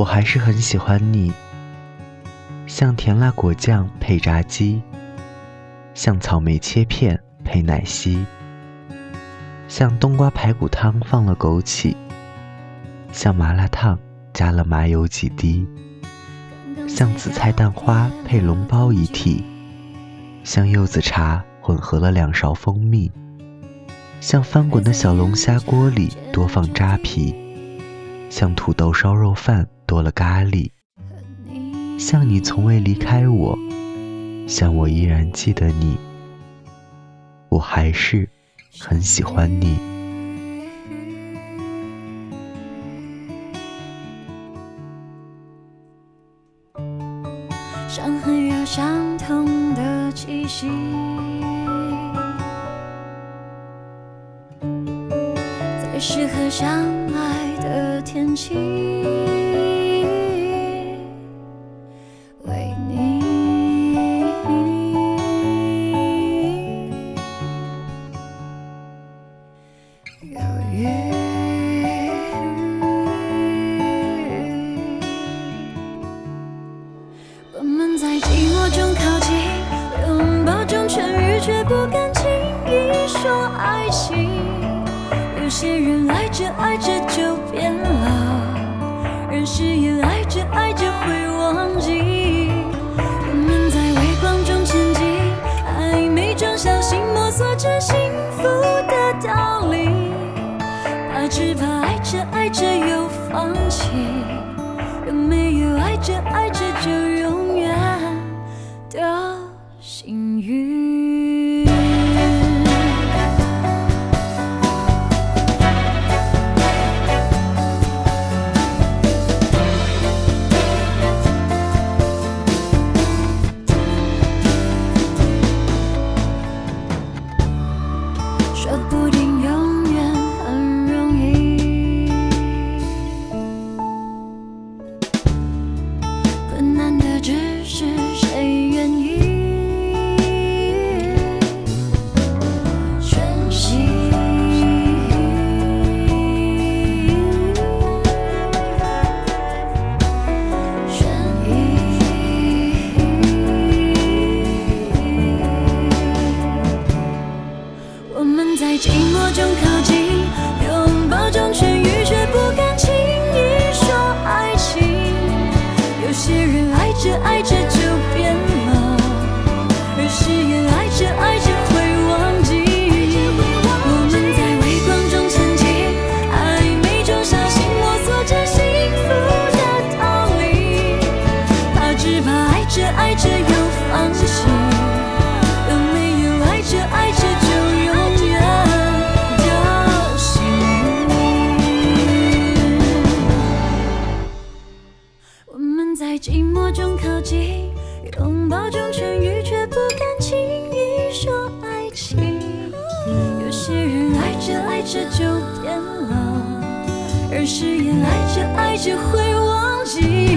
我还是很喜欢你，像甜辣果酱配炸鸡，像草莓切片配奶昔，像冬瓜排骨汤放了枸杞，像麻辣烫加了麻油几滴，像紫菜蛋花配笼包一屉，像柚子茶混合了两勺蜂蜜，像翻滚的小龙虾锅里多放扎皮，像土豆烧肉饭。多了咖喱，像你从未离开我，像我依然记得你，我还是很喜欢你。伤痕有相同的气息，在适合相爱的天气。却不敢轻易说爱情，有些人爱着爱着就变了，人誓言爱着爱着会忘记。我们在微光中前进，暧昧中小心摸索着幸福的道理，怕只怕在寂寞中靠近拥抱中痊愈却不敢轻易说爱情。有些人爱着爱着就变了而誓言爱着爱着会忘记。我们在微光中前进暧昧中小心摸索着幸福的逃离怕只怕爱着爱着又中靠近，拥抱中痊愈，却不敢轻易说爱情。有些人爱着爱着就变老，而誓言爱着爱着会忘记。